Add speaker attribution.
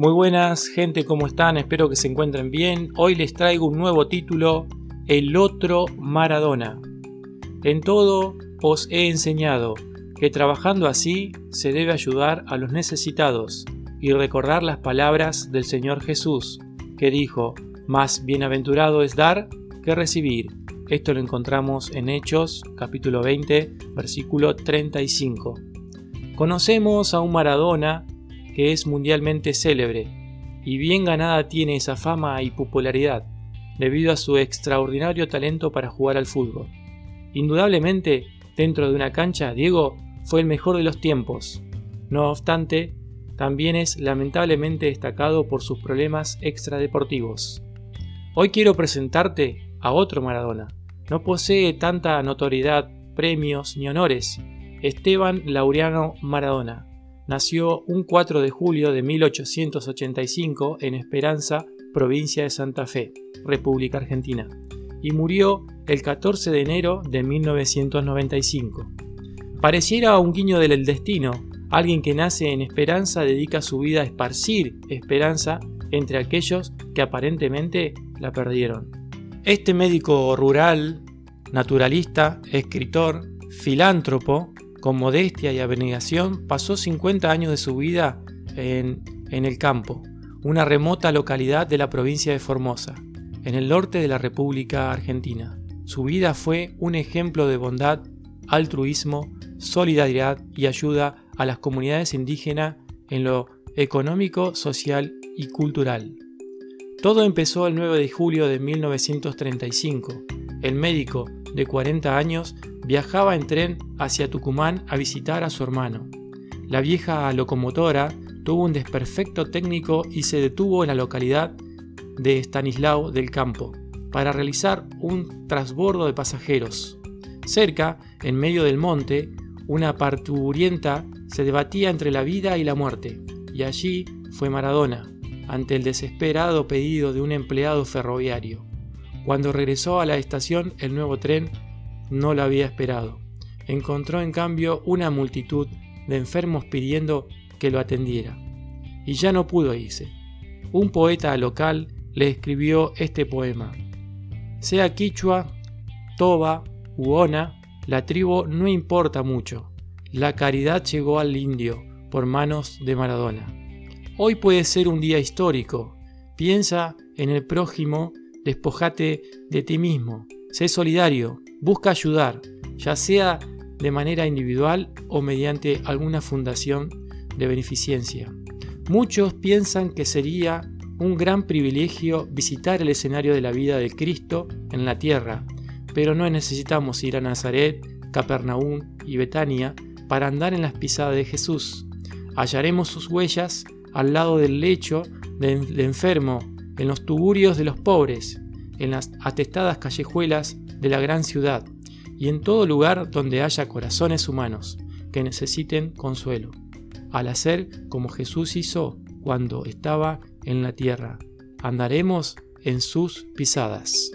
Speaker 1: Muy buenas gente, ¿cómo están? Espero que se encuentren bien. Hoy les traigo un nuevo título, El otro Maradona. En todo os he enseñado que trabajando así se debe ayudar a los necesitados y recordar las palabras del Señor Jesús, que dijo, más bienaventurado es dar que recibir. Esto lo encontramos en Hechos capítulo 20, versículo 35. Conocemos a un Maradona que es mundialmente célebre, y bien ganada tiene esa fama y popularidad, debido a su extraordinario talento para jugar al fútbol. Indudablemente, dentro de una cancha, Diego fue el mejor de los tiempos. No obstante, también es lamentablemente destacado por sus problemas extradeportivos. Hoy quiero presentarte a otro Maradona. No posee tanta notoriedad, premios ni honores. Esteban Laureano Maradona nació un 4 de julio de 1885 en Esperanza, provincia de Santa Fe, República Argentina, y murió el 14 de enero de 1995. Pareciera un guiño del destino, alguien que nace en esperanza dedica su vida a esparcir esperanza entre aquellos que aparentemente la perdieron. Este médico rural, naturalista, escritor, filántropo, con modestia y abnegación, pasó 50 años de su vida en, en el campo, una remota localidad de la provincia de Formosa, en el norte de la República Argentina. Su vida fue un ejemplo de bondad, altruismo, solidaridad y ayuda a las comunidades indígenas en lo económico, social y cultural. Todo empezó el 9 de julio de 1935. El médico, de 40 años, viajaba en tren hacia Tucumán a visitar a su hermano. La vieja locomotora tuvo un desperfecto técnico y se detuvo en la localidad de Stanislao del Campo para realizar un transbordo de pasajeros. Cerca, en medio del monte, una parturienta se debatía entre la vida y la muerte, y allí fue Maradona, ante el desesperado pedido de un empleado ferroviario. Cuando regresó a la estación, el nuevo tren no lo había esperado. Encontró en cambio una multitud de enfermos pidiendo que lo atendiera. Y ya no pudo irse. Un poeta local le escribió este poema. Sea quichua, toba, uona, la tribu no importa mucho. La caridad llegó al indio por manos de Maradona. Hoy puede ser un día histórico. Piensa en el prójimo, despojate de ti mismo. Sé solidario, busca ayudar, ya sea de manera individual o mediante alguna fundación de beneficencia. Muchos piensan que sería un gran privilegio visitar el escenario de la vida de Cristo en la tierra, pero no necesitamos ir a Nazaret, Capernaum y Betania para andar en las pisadas de Jesús. Hallaremos sus huellas al lado del lecho del enfermo, en los tuburios de los pobres, en las atestadas callejuelas de la gran ciudad y en todo lugar donde haya corazones humanos que necesiten consuelo, al hacer como Jesús hizo cuando estaba en la tierra. Andaremos en sus pisadas.